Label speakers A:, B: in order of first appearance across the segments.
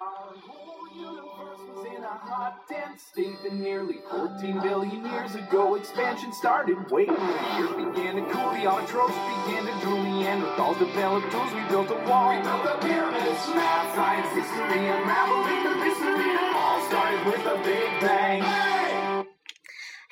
A: Our whole universe was in a hot, dense state that nearly 14 billion years ago expansion started. Wait, the began to cool, the autotrophs began to drool, Neanderthals developed tools, we built a wall. We built the pyramids, math, science, history, unraveling the mystery. It all started with a big bang.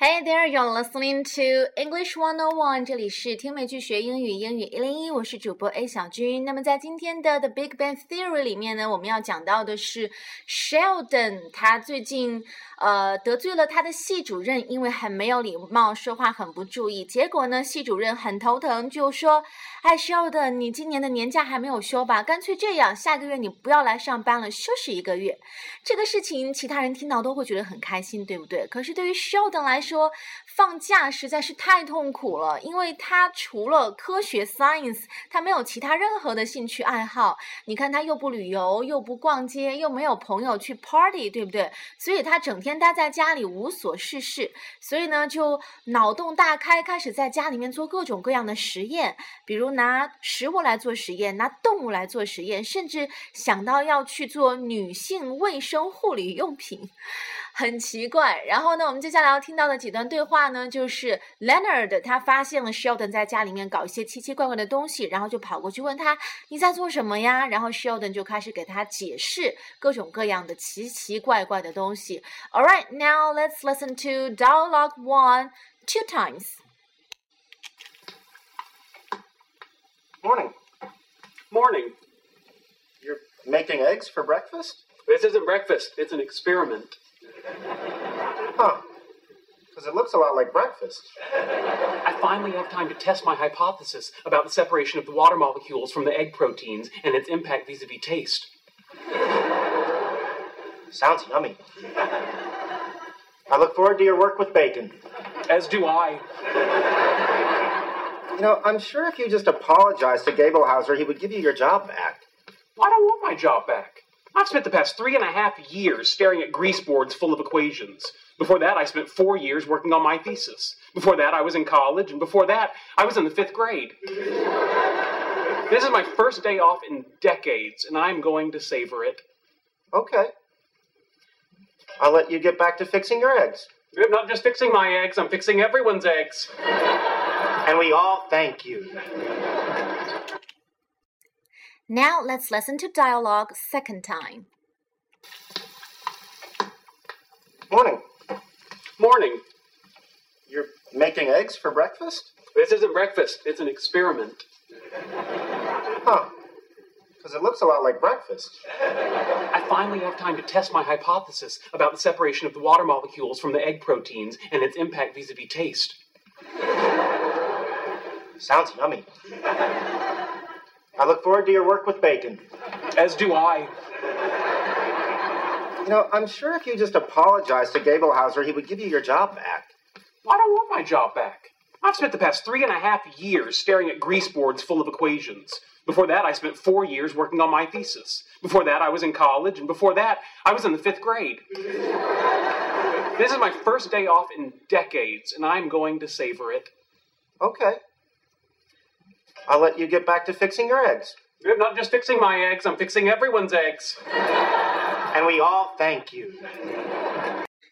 B: Hey there, you're listening to English One On One，这里是听美剧学英语，英语一零一，我是主播 A 小军。那么在今天的 The Big Bang Theory 里面呢，我们要讲到的是 Sheldon，他最近呃得罪了他的系主任，因为很没有礼貌，说话很不注意。结果呢，系主任很头疼，就说：“哎，Sheldon，你今年的年假还没有休吧？干脆这样，下个月你不要来上班了，休息一个月。”这个事情其他人听到都会觉得很开心，对不对？可是对于 Sheldon 来说，说放假实在是太痛苦了，因为他除了科学 science，他没有其他任何的兴趣爱好。你看他又不旅游，又不逛街，又没有朋友去 party，对不对？所以他整天待在家里无所事事，所以呢就脑洞大开，开始在家里面做各种各样的实验，比如拿食物来做实验，拿动物来做实验，甚至想到要去做女性卫生护理用品。很奇怪，然后呢，我们接下来要听到的几段对话呢，就是 Leonard 他发现了 Sheldon 在家里面搞一些奇奇怪怪的东西，然后就跑过去问他你在做什么呀？然后 Sheldon 就开始给他解释各种各样的奇奇怪怪的东西。All right, now let's listen to dialogue one two times.
C: Morning.
D: Morning.
C: You're making eggs for breakfast?
D: This isn't breakfast, it's an experiment.
C: Huh. Because it looks a lot like breakfast.
D: I finally have time to test my hypothesis about the separation of the water molecules from the egg proteins and its impact vis a vis taste.
C: Sounds yummy. I look forward to your work with bacon.
D: As do I.
C: You know, I'm sure if you just apologized to Gablehauser, he would give you your job back.
D: I don't want my job back. I've spent the past three and a half years staring at grease boards full of equations. Before that, I spent four years working on my thesis. Before that, I was in college, and before that, I was in the fifth grade. this is my first day off in decades, and I'm going to savor it.
C: Okay. I'll let you get back to fixing your eggs.
D: I'm not just fixing my eggs, I'm fixing everyone's eggs.
C: And we all thank you.
B: Now let's listen to dialogue second time.
C: Morning.
D: Morning.
C: You're making eggs for breakfast?
D: This isn't breakfast, it's an experiment.
C: Huh. Because it looks a lot like breakfast.
D: I finally have time to test my hypothesis about the separation of the water molecules from the egg proteins and its impact vis a vis taste.
C: Sounds yummy. I look forward to your work with bacon.
D: As do I.
C: You know, I'm sure if you just apologized to Gablehauser, he would give you your job back.
D: I don't want my job back. I've spent the past three and a half years staring at grease boards full of equations. Before that, I spent four years working on my thesis. Before that, I was in college, and before that, I was in the fifth grade. this is my first day off in decades, and I'm going to savor it.
C: Okay. I'll let you get back to fixing your eggs.
D: I'm not just fixing my eggs, I'm fixing everyone's eggs.
C: And we all thank you.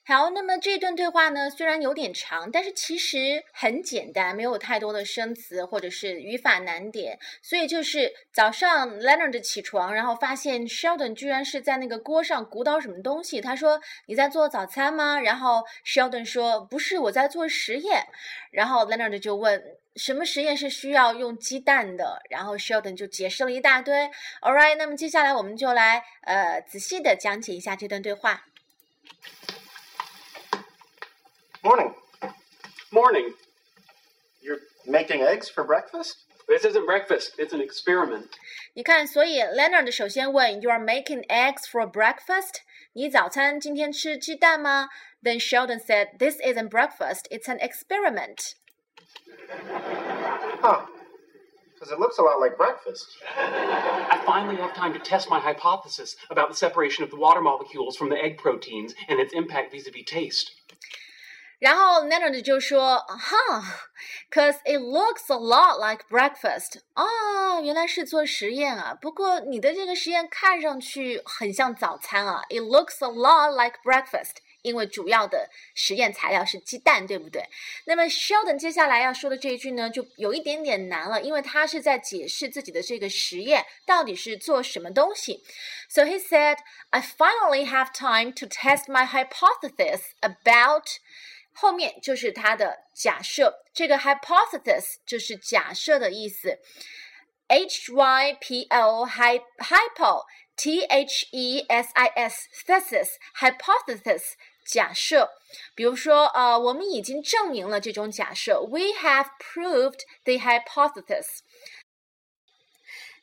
B: 好，那么这段对话呢，虽然有点长，但是其实很简单，没有太多的生词或者是语法难点。所以就是早上 Leonard 起床，然后发现 Sheldon 居然是在那个锅上鼓捣什么东西。他说：“你在做早餐吗？”然后 Sheldon 说：“不是，我在做实验。”然后 Leonard 就问：“什么实验是需要用鸡蛋的？”然后 Sheldon 就解释了一大堆。All right，那么接下来我们就来呃仔细的讲解一下这段对话。
C: Morning.
D: Morning.
C: You're making eggs for breakfast?
D: This isn't breakfast, it's an experiment.
B: 你看，所以 Leonard 首先问，You are making eggs for breakfast？你早餐今天吃鸡蛋吗？Then Sheldon said, This isn't breakfast, it's an experiment.
C: Huh. Because it looks a lot like breakfast.
D: I finally have time to test my hypothesis about the separation of the water molecules from the egg proteins and its impact vis a vis taste.
B: 然后 Leonard 就说哈，cause it looks a lot like breakfast。啊，原来是做实验啊。不过你的这个实验看上去很像早餐啊。It looks a lot like breakfast。因为主要的实验材料是鸡蛋，对不对？那么 Sheldon 接下来要说的这一句呢，就有一点点难了，因为他是在解释自己的这个实验到底是做什么东西。So he said, "I finally have time to test my hypothesis about." 后面就是它的假设，这个 hypothesis 就是假设的意思。H Y P O hypo T H E S I S thesis hypothesis 假设，比如说，呃，我们已经证明了这种假设，We have proved the hypothesis。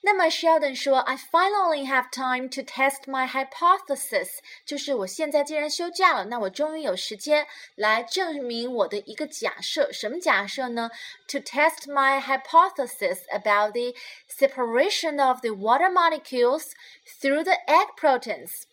B: 那么 Sheldon 说，I finally have time to test my hypothesis，就是我现在既然休假了，那我终于有时间来证明我的一个假设。什么假设呢？To test my hypothesis about the separation of the water molecules through the egg proteins。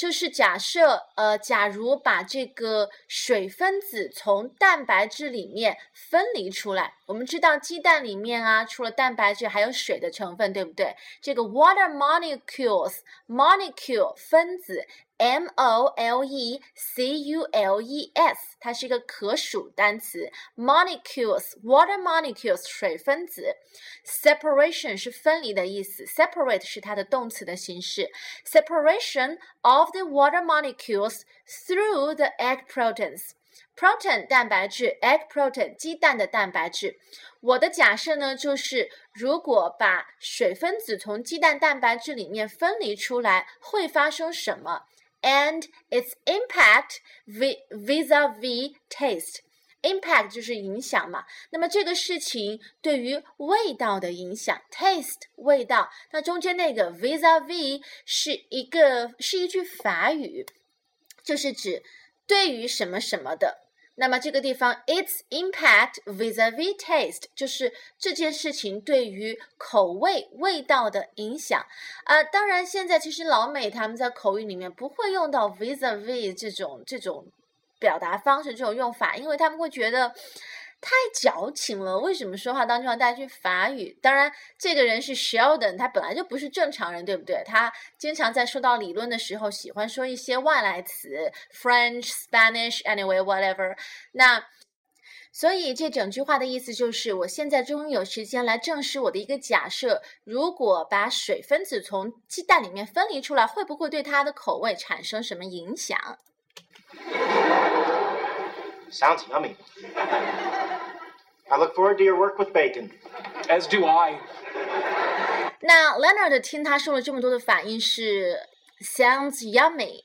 B: 就是假设，呃，假如把这个水分子从蛋白质里面分离出来，我们知道鸡蛋里面啊，除了蛋白质还有水的成分，对不对？这个 water molecules，molecule 分子。M O L E C U L E S，它是一个可数单词。Molecules，water molecules，水分子。Separation 是分离的意思，separate 是它的动词的形式。Separation of the water molecules through the egg proteins。Protein 蛋白质，egg protein 鸡蛋的蛋白质。我的假设呢，就是如果把水分子从鸡蛋蛋白质里面分离出来，会发生什么 ？and its impact vis-a-vis taste。impact 就是影响嘛，那么这个事情对于味道的影响，taste 味道，那中间那个 vis a v 是一个是一句法语，就是指对于什么什么的。那么这个地方，its impact vis-a-vis taste，就是这件事情对于口味味道的影响。呃，当然现在其实老美他们在口语里面不会用到 vis-a-vis 这种这种表达方式、这种用法，因为他们会觉得。太矫情了！为什么说话当中要带句法语？当然，这个人是 Sheldon，他本来就不是正常人，对不对？他经常在说到理论的时候，喜欢说一些外来词，French、Spanish，anyway，whatever。那所以这整句话的意思就是，我现在终于有时间来证实我的一个假设：如果把水分子从鸡蛋里面分离出来，会不会对它的口味产生什么影响
C: ？Sounds yummy. I look forward to your work with bacon.
D: As do I.
B: 那 Leonard 听他说了这么多的反应是 sounds yummy，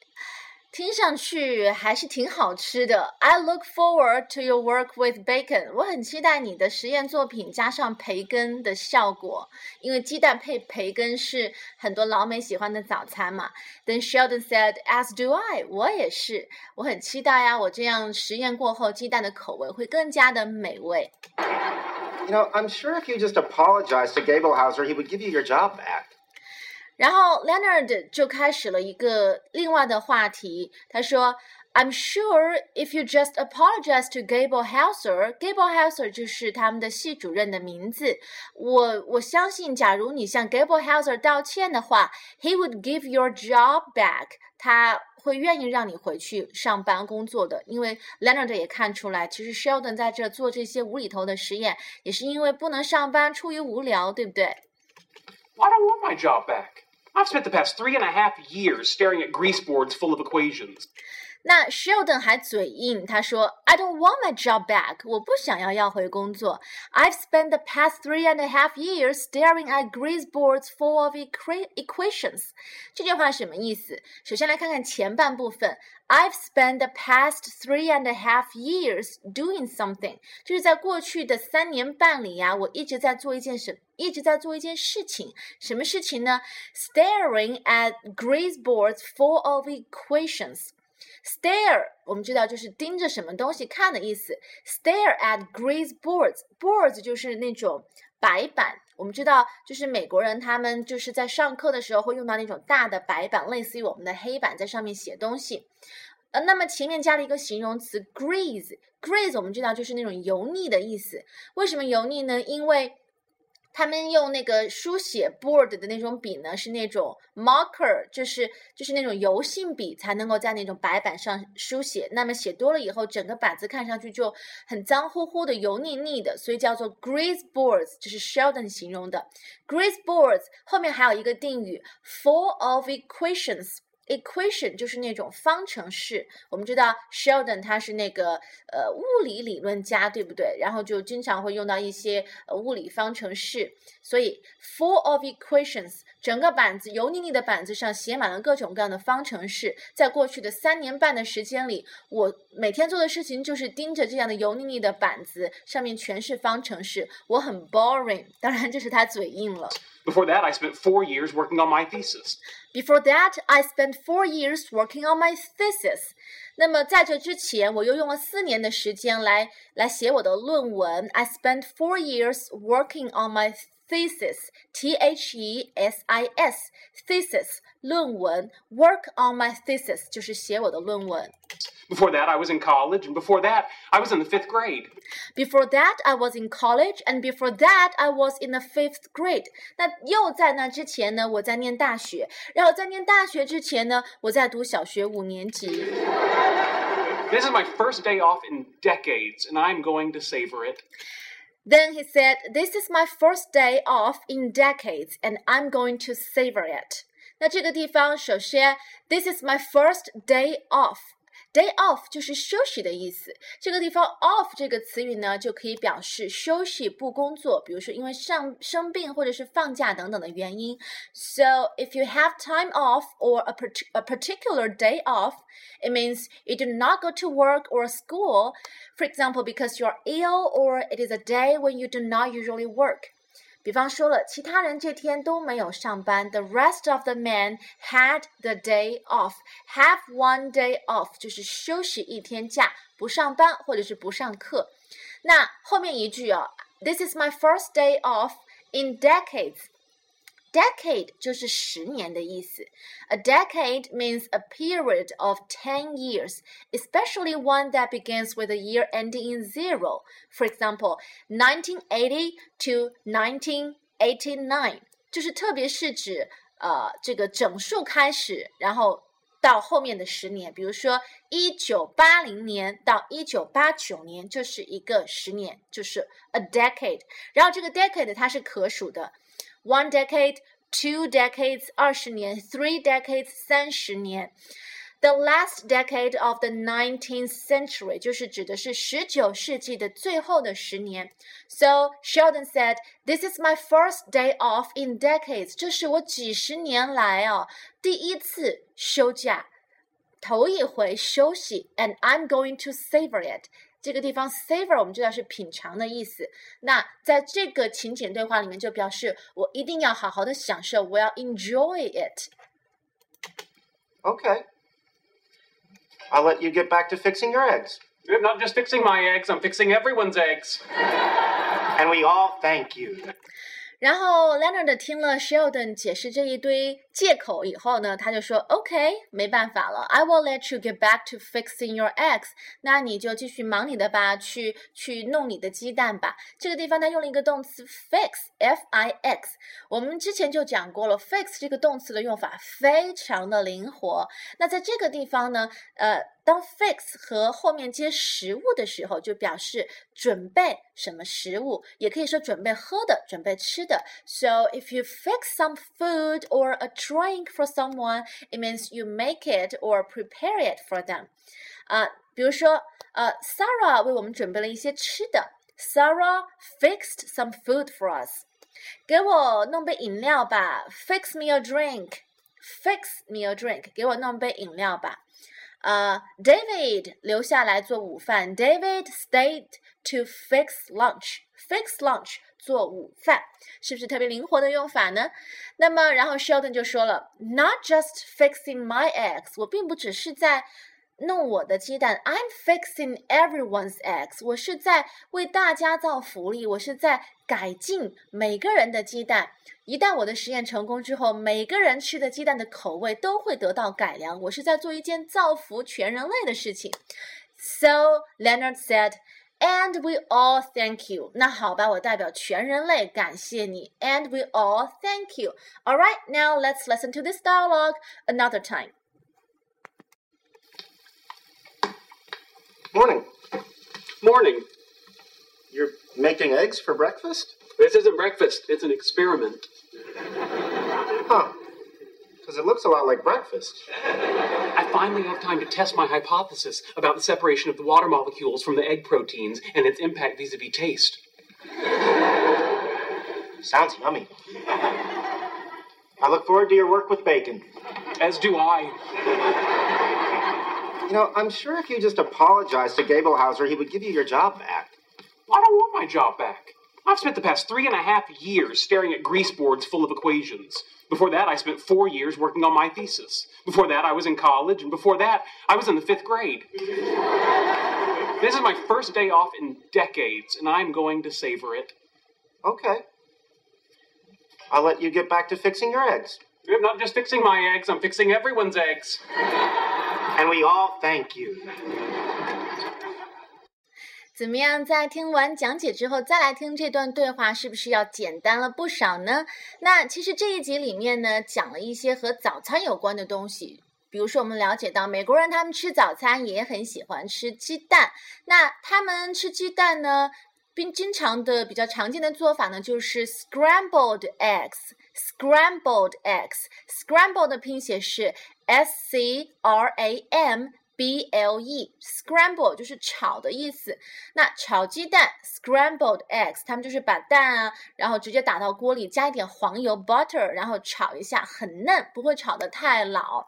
B: 听上去还是挺好吃的。I look forward to your work with bacon。我很期待你的实验作品加上培根的效果，因为鸡蛋配培根是很多老美喜欢的早餐嘛。Then Sheldon said, "As do I。我也是，我很期待呀。我这样实验过后，鸡蛋的口味会更加的美味。
C: You know, I'm sure if you just apologized to Gablehauser, he would give you your job back.
B: 然后 Leonard 就开始了一个另外的话题，他说：“I'm sure if you just apologize to Gablehauser，Gable Hauser 就是他们的系主任的名字。我我相信，假如你向 Gablehauser 道歉的话，he would give your job back。他会愿意让你回去上班工作的。因为 Leonard 也看出来，其实 Sheldon 在这做这些无厘头的实验，也是因为不能上班，出于无聊，对不对？”
D: don't want my job back? I've spent the past three and a half years staring at grease boards full of equations.
B: 那 Sheldon 还嘴硬，他说：“I don't want my job back，我不想要要回工作。I've spent the past three and a half years staring at grease boards full of equations。”这句话什么意思？首先来看看前半部分，I've spent the past three and a half years doing something，就是在过去的三年半里呀，我一直在做一件什，一直在做一件事情。什么事情呢？Staring at grease boards full of equations。 Stare，我们知道就是盯着什么东西看的意思。Stare at grease boards，boards 就是那种白板。我们知道，就是美国人他们就是在上课的时候会用到那种大的白板，类似于我们的黑板，在上面写东西。呃，那么前面加了一个形容词 grease，grease 我们知道就是那种油腻的意思。为什么油腻呢？因为他们用那个书写 board 的那种笔呢，是那种 marker，就是就是那种油性笔才能够在那种白板上书写。那么写多了以后，整个板子看上去就很脏乎乎的、油腻腻的，所以叫做 grease boards，这是 Sheldon 形容的。grease boards 后面还有一个定语 full of equations。Equation 就是那种方程式，我们知道 Sheldon 他是那个呃物理理论家，对不对？然后就经常会用到一些呃物理方程式，所以 full of equations，整个板子油腻腻的板子上写满了各种各样的方程式。在过去的三年半的时间里，我每天做的事情就是盯着这样的油腻腻的板子，上面全是方程式，我很 boring。当然，这是他嘴硬了。
D: Before that, I spent four years working on my thesis.
B: Before that, I spent four years working on my thesis. 那么在这之前，我又用了四年的时间来来写我的论文。I spent four years working on my thesis, T H E S I S, thesis 论文，work on my thesis 就是写我的论文。
D: Before that, I was in college, and before that, I was in the fifth grade.
B: Before that, I was in college, and before that, I was in the fifth grade. 那又在那之前呢，我在念大学，然后在念大学之前呢，我在读小学五年级。
D: This is my first day off in decades, and I'm going to savor it.
B: Then he said, This is my first day off in decades, and I'm going to savor it. 那这个地方，首先，This is my first day off。 Day off 就是休息的意思。这个地方 off 这个词语呢，就可以表示休息不工作，比如说因为上生病或者是放假等等的原因。So if you have time off or a, a particular day off, it means you do not go to work or school, for example, because you're ill or it is a day when you do not usually work. 比方说了，其他人这天都没有上班。The rest of the men had the day off. Have one day off 就是休息一天假，不上班或者是不上课。那后面一句啊，This is my first day off in decades. Decade 就是十年的意思。A decade means a period of ten years, especially one that begins with a year ending in zero. For example, 1980 to 1989，就是特别是指呃这个整数开始，然后到后面的十年。比如说一九八零年到一九八九年就是一个十年，就是 a decade。然后这个 decade 它是可数的。 one decade, two decades 二十年，three decades 三十年。The last decade of the 19th century 就是指的是十九世纪的最后的十年。So Sheldon said, "This is my first day off in decades." 这是我几十年来啊第一次休假，头一回休息，and I'm going to savor it. 这个地方 savor 我们知道是品尝的意思。那在这个情景对话里面就表示我一定要好好的享受，我要 enjoy
C: it。Okay. I'll let you get back to fixing your eggs.
D: I'm not just fixing my eggs, I'm fixing everyone's eggs.
C: And we all thank you.
B: 然后 Leonard 听了 Sheldon 解释这一堆 借口以后呢，他就说：“OK，没办法了，I will let you get back to fixing your eggs。那你就继续忙你的吧，去去弄你的鸡蛋吧。这个地方他用了一个动词 fix，f-i-x。我们之前就讲过了，fix 这个动词的用法非常的灵活。那在这个地方呢，呃，当 fix 和后面接食物的时候，就表示准备什么食物，也可以说准备喝的，准备吃的。So if you fix some food or a drink for someone, it means you make it or prepare it for them. 啊，比如说，呃，Sarah 为我们准备了一些吃的。Sarah fixed some food for us. 给我弄杯饮料吧。Fix me a drink. Fix me a drink. 给我弄杯饮料吧。呃，David 留下来做午饭。David stayed to fix lunch. Fix lunch 做午饭，是不是特别灵活的用法呢？那么，然后 Sheldon 就说了，Not just fixing my eggs，我并不只是在弄我的鸡蛋，I'm fixing everyone's eggs。我是在为大家造福利，我是在改进每个人的鸡蛋。一旦我的实验成功之后，每个人吃的鸡蛋的口味都会得到改良。我是在做一件造福全人类的事情。So Leonard said, "And we all thank you." 那好吧，我代表全人类感谢你。And we all thank you. All right, now let's listen to this dialogue another time.
C: Morning.
D: Morning.
C: You're making eggs for breakfast?
D: This isn't breakfast, it's an experiment.
C: Huh. Because it looks a lot like breakfast.
D: I finally have time to test my hypothesis about the separation of the water molecules from the egg proteins and its impact vis a vis taste.
C: Sounds yummy. I look forward to your work with bacon.
D: As do I.
C: You know, I'm sure if you just apologized to Gablehauser, he would give you your job back.
D: I don't want my job back. I've spent the past three and a half years staring at grease boards full of equations. Before that, I spent four years working on my thesis. Before that, I was in college, and before that, I was in the fifth grade. this is my first day off in decades, and I'm going to savor it.
C: Okay. I'll let you get back to fixing your eggs.
D: I'm not just fixing my eggs, I'm fixing everyone's eggs.
C: And we all thank you.
B: 怎么样？在听完讲解之后，再来听这段对话，是不是要简单了不少呢？那其实这一集里面呢，讲了一些和早餐有关的东西。比如说，我们了解到美国人他们吃早餐也很喜欢吃鸡蛋。那他们吃鸡蛋呢，并经常的比较常见的做法呢，就是 scrambled eggs。scrambled eggs，scrambled 的拼写是 s c r a m。B L E scramble 就是炒的意思。那炒鸡蛋 scrambled eggs，他们就是把蛋啊，然后直接打到锅里，加一点黄油 butter，然后炒一下，很嫩，不会炒得太老。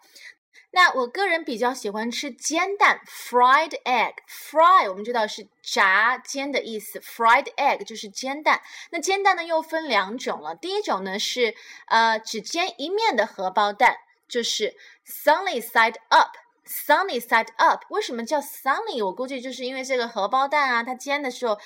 B: 那我个人比较喜欢吃煎蛋 fried egg。fry 我们知道是炸煎的意思，fried egg 就是煎蛋。那煎蛋呢又分两种了，第一种呢是呃只煎一面的荷包蛋，就是 sunny side up。Sunny side up，为什么叫 sunny？我估计就是因为这个荷包蛋啊，它煎的时候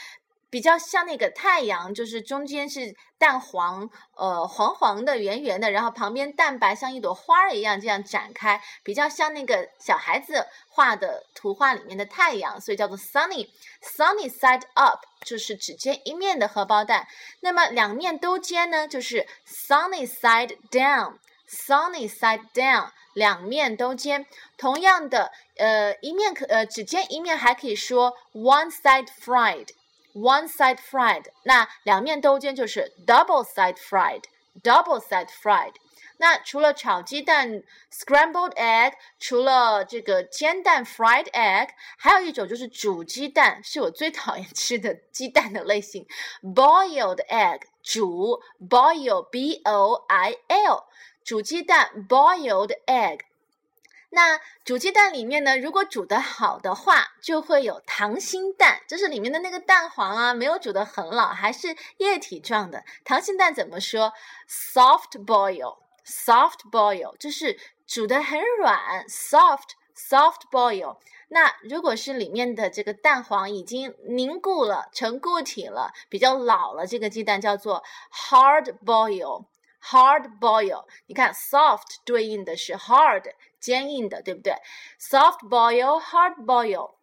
B: 比较像那个太阳，就是中间是蛋黄，呃，黄黄的、圆圆的，然后旁边蛋白像一朵花儿一样这样展开，比较像那个小孩子画的图画里面的太阳，所以叫做 sunny。Sunny side up 就是只煎一面的荷包蛋，那么两面都煎呢，就是 sunny side down。Sunny side down。两面都煎，同样的，呃，一面可呃只煎一面，还可以说 one side fried，one side fried。那两面都煎就是 double side fried，double side fried。那除了炒鸡蛋 scrambled egg，除了这个煎蛋 fried egg，还有一种就是煮鸡蛋，是我最讨厌吃的鸡蛋的类型 boiled egg，煮 boil b o i l。煮鸡蛋 （boiled egg），那煮鸡蛋里面呢，如果煮得好的话，就会有溏心蛋，就是里面的那个蛋黄啊，没有煮得很老，还是液体状的。溏心蛋怎么说？soft boil，soft boil，就是煮得很软，soft soft boil。那如果是里面的这个蛋黄已经凝固了，成固体了，比较老了，这个鸡蛋叫做 hard boil。Hard boil，你看，soft 对应的是 hard，坚硬的，对不对？Soft boil，hard boil。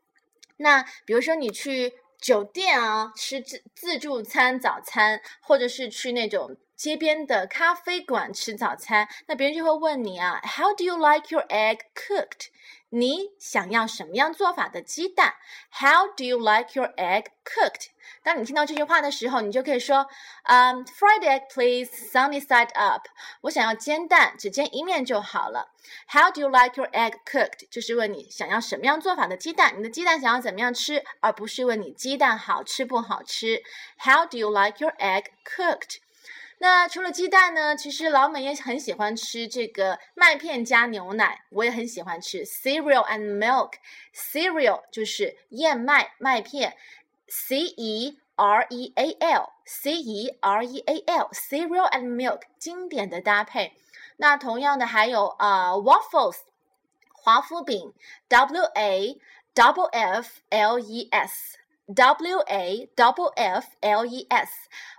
B: 那比如说你去酒店啊，吃自自助餐早餐，或者是去那种街边的咖啡馆吃早餐，那别人就会问你啊，How do you like your egg cooked？你想要什么样做法的鸡蛋？How do you like your egg cooked？当你听到这句话的时候，你就可以说，嗯，fried egg please, sunny side up。我想要煎蛋，只煎一面就好了。How do you like your egg cooked？就是问你想要什么样做法的鸡蛋，你的鸡蛋想要怎么样吃，而不是问你鸡蛋好吃不好吃。How do you like your egg cooked？那除了鸡蛋呢？其实老美也很喜欢吃这个麦片加牛奶，我也很喜欢吃 cereal and milk。cereal 就是燕麦麦片，c e r e a l，c e r e a l，cereal and milk 经典的搭配。那同样的还有啊 waffles。华夫饼，W A double F L E S。W A double F L E S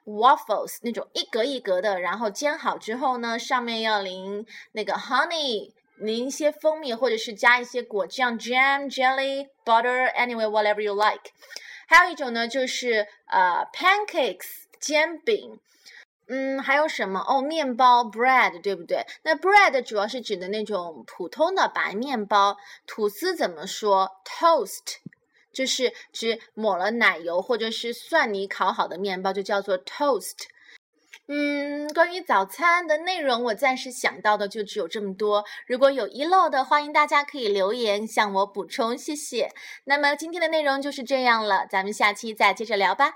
B: waffles 那种一格一格的，然后煎好之后呢，上面要淋那个 honey，淋一些蜂蜜，或者是加一些果酱 jam jelly butter anyway whatever you like。还有一种呢，就是呃 pancakes 煎饼。嗯，还有什么哦？面包 bread 对不对？那 bread 主要是指的那种普通的白面包。吐司怎么说？toast。就是指抹了奶油或者是蒜泥烤好的面包，就叫做 toast。嗯，关于早餐的内容，我暂时想到的就只有这么多。如果有遗漏的，欢迎大家可以留言向我补充，谢谢。那么今天的内容就是这样了，咱们下期再接着聊吧。